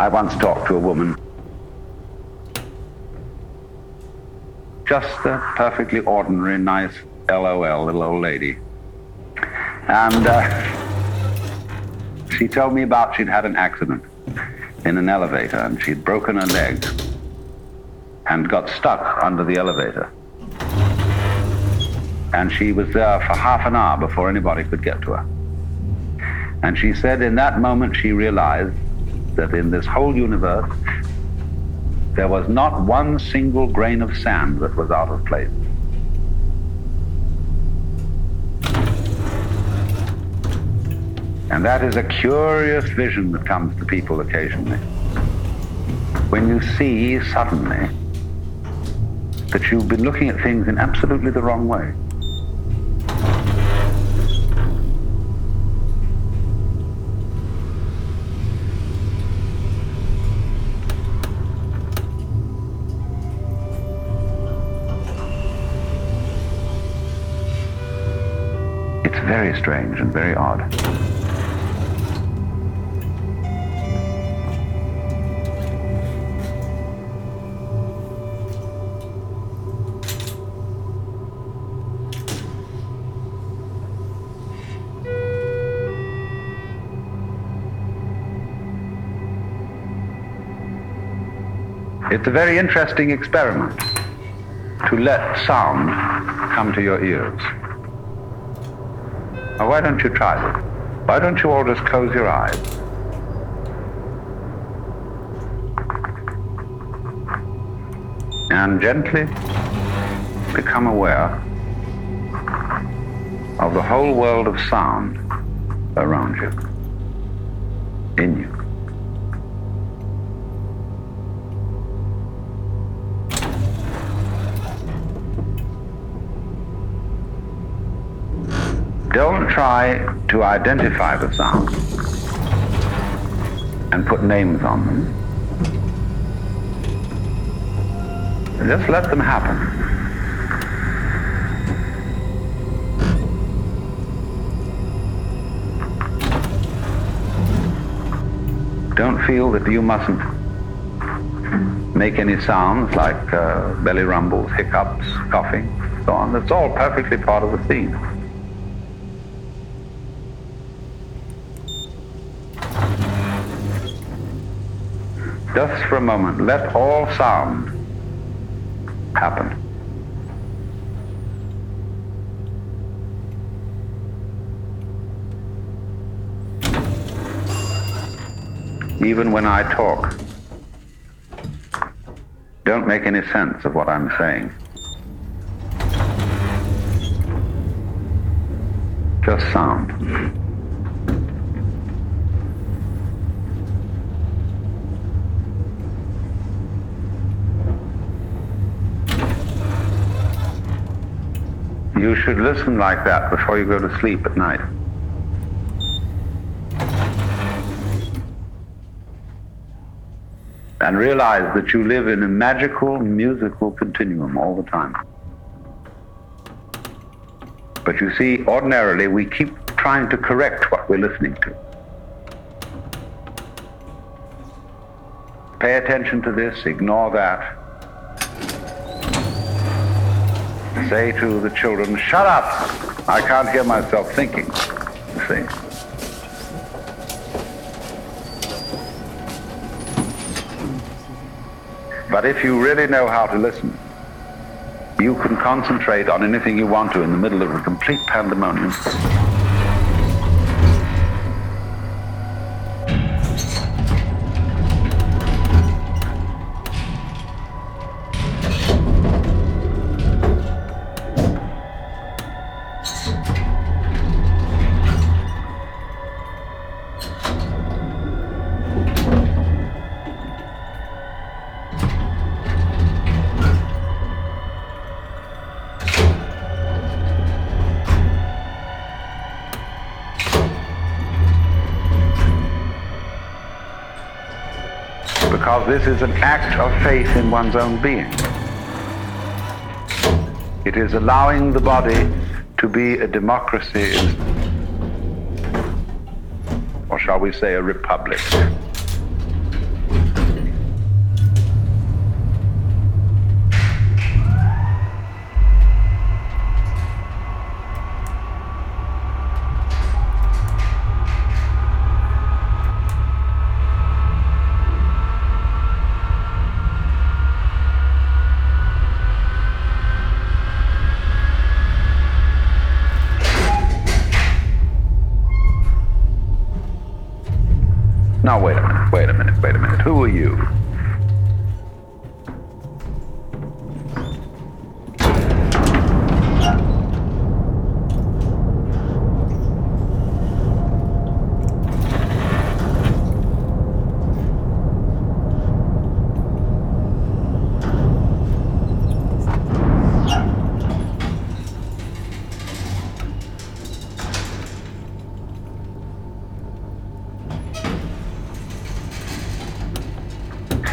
I once talked to a woman, just a perfectly ordinary, nice, LOL, little old lady. And uh, she told me about she'd had an accident in an elevator and she'd broken her leg and got stuck under the elevator. And she was there for half an hour before anybody could get to her. And she said in that moment she realized that in this whole universe there was not one single grain of sand that was out of place. And that is a curious vision that comes to people occasionally. When you see suddenly that you've been looking at things in absolutely the wrong way. Very strange and very odd. It's a very interesting experiment to let sound come to your ears. Now, why don't you try this? Why don't you all just close your eyes? And gently become aware of the whole world of sound around you, in you. Don't try to identify the sounds and put names on them. Just let them happen. Don't feel that you mustn't make any sounds like uh, belly rumbles, hiccups, coughing, so on. That's all perfectly part of the scene. Just for a moment, let all sound happen. Even when I talk, don't make any sense of what I'm saying. Just sound. You should listen like that before you go to sleep at night. And realize that you live in a magical musical continuum all the time. But you see, ordinarily we keep trying to correct what we're listening to. Pay attention to this, ignore that, say to the children, shut up! I can't hear myself thinking. You see? But if you really know how to listen, you can concentrate on anything you want to in the middle of a complete pandemonium. Because this is an act of faith in one's own being. It is allowing the body to be a democracy, or shall we say a republic.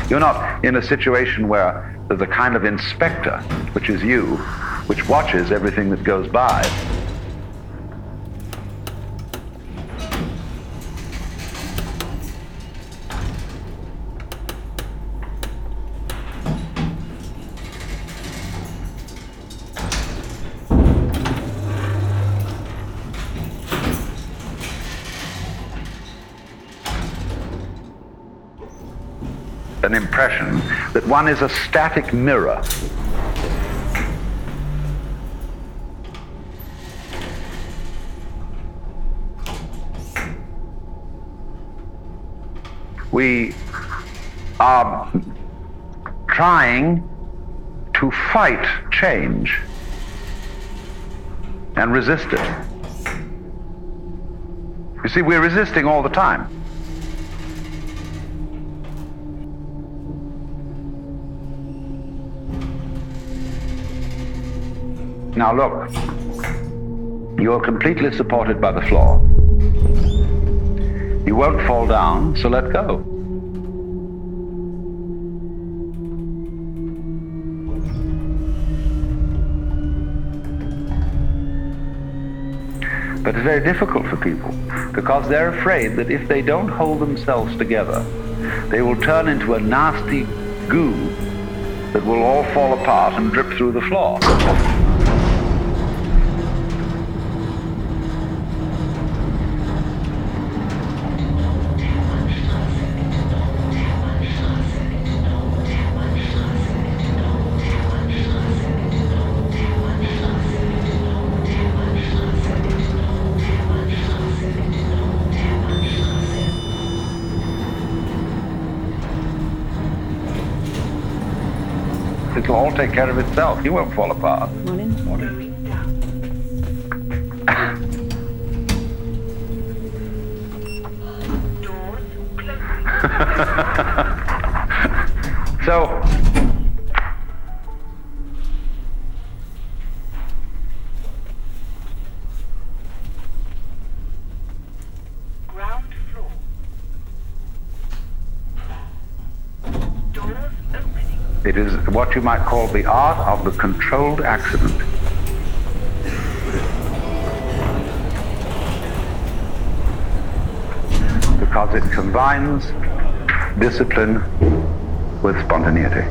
You're not in a situation where there's a kind of inspector, which is you, which watches everything that goes by. An impression that one is a static mirror. We are trying to fight change and resist it. You see, we're resisting all the time. Now look, you're completely supported by the floor. You won't fall down, so let go. But it's very difficult for people because they're afraid that if they don't hold themselves together, they will turn into a nasty goo that will all fall apart and drip through the floor. All take care of itself. You won't fall apart. Morning. Morning. so, Ground floor. Doors opening. it is what you might call the art of the controlled accident. Because it combines discipline with spontaneity.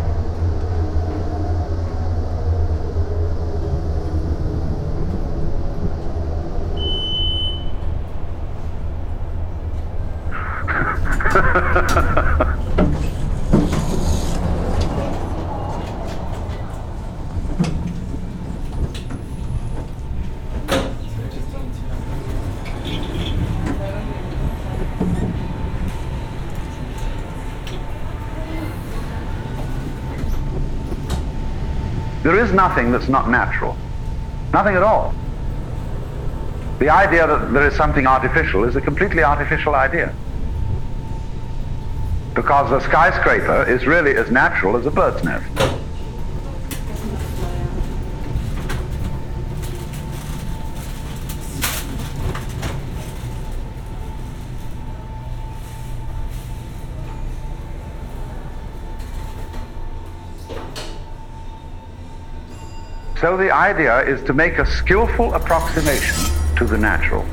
There is nothing that's not natural. Nothing at all. The idea that there is something artificial is a completely artificial idea. Because a skyscraper is really as natural as a bird's nest. So the idea is to make a skillful approximation to the natural.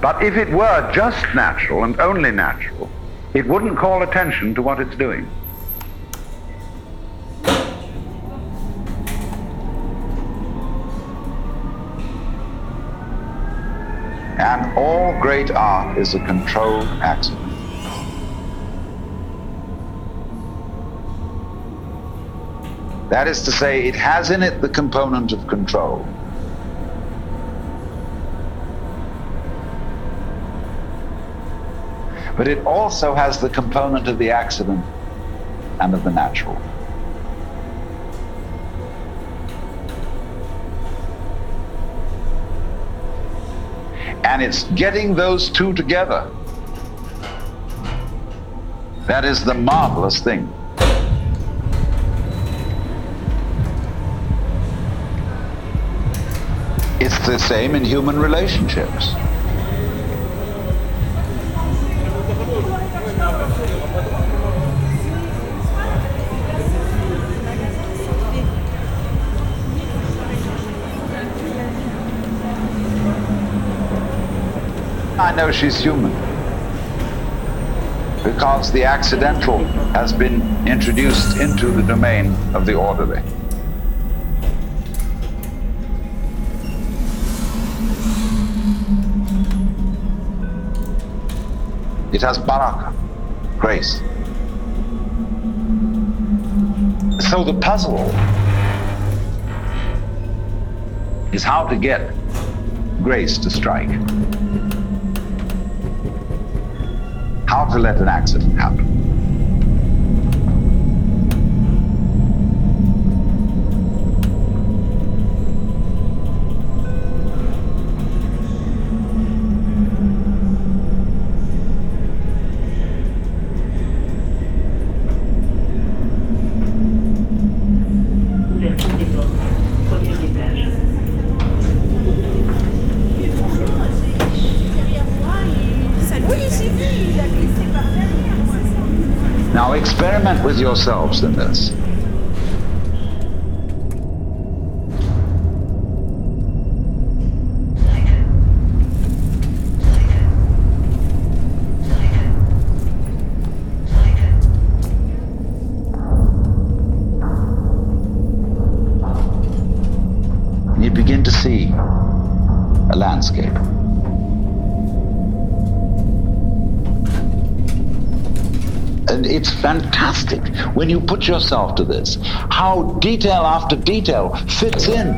But if it were just natural and only natural, it wouldn't call attention to what it's doing. And all great art is a controlled accident. That is to say, it has in it the component of control. But it also has the component of the accident and of the natural. And it's getting those two together. That is the marvelous thing. It's the same in human relationships. I know she's human because the accidental has been introduced into the domain of the orderly. It has baraka, grace. So the puzzle is how to get grace to strike. How to let an accident happen. Yourselves in this. When you put yourself to this, how detail after detail fits in.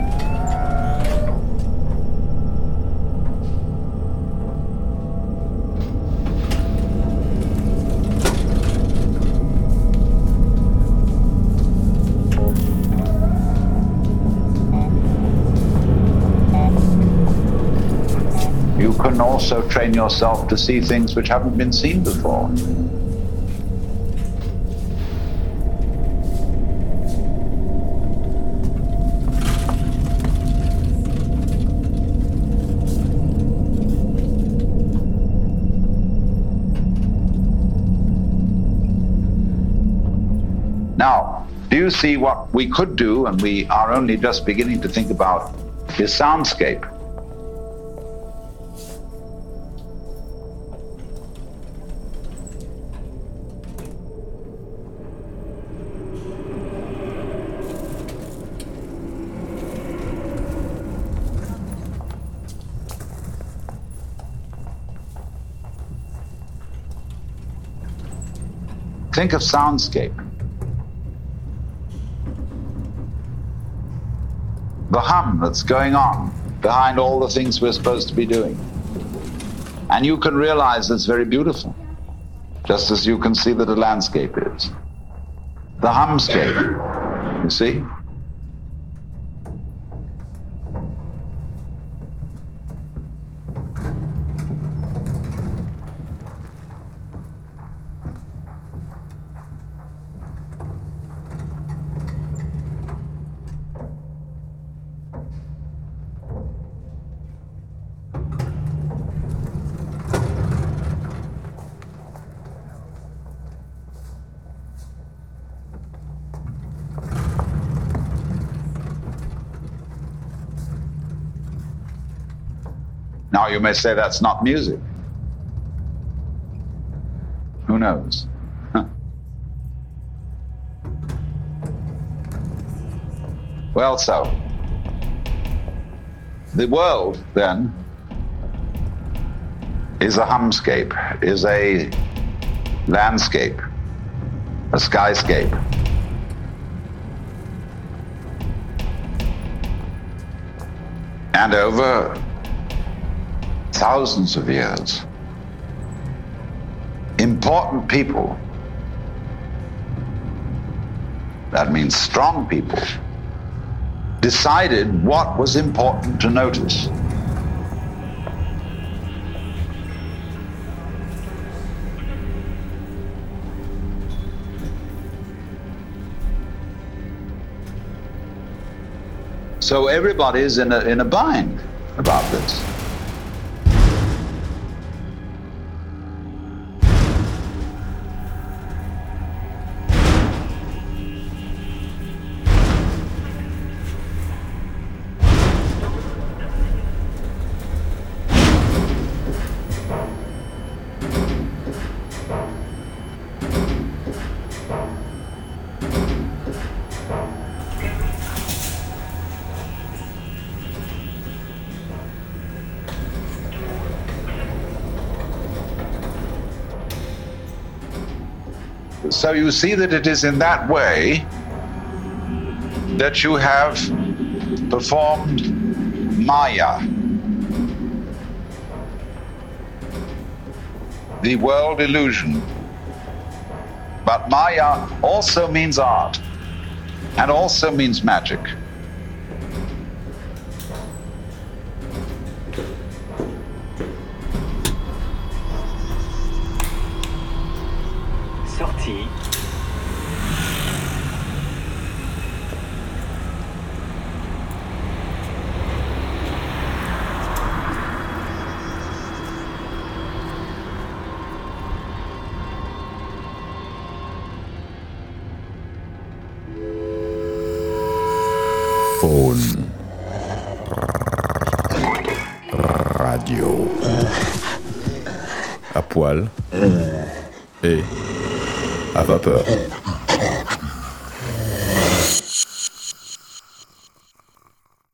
You can also train yourself to see things which haven't been seen before. Now, do you see what we could do, and we are only just beginning to think about, is soundscape? Think of soundscape. The hum that's going on behind all the things we're supposed to be doing. And you can realize it's very beautiful, just as you can see that a landscape is. The humscape, you see? Now you may say that's not music. Who knows? Well, so the world then is a humscape, is a landscape, a skyscape. And over thousands of years, important people, that means strong people, decided what was important to notice. So everybody's in a, in a bind about this. So you see that it is in that way that you have performed Maya, the world illusion. But Maya also means art and also means magic. À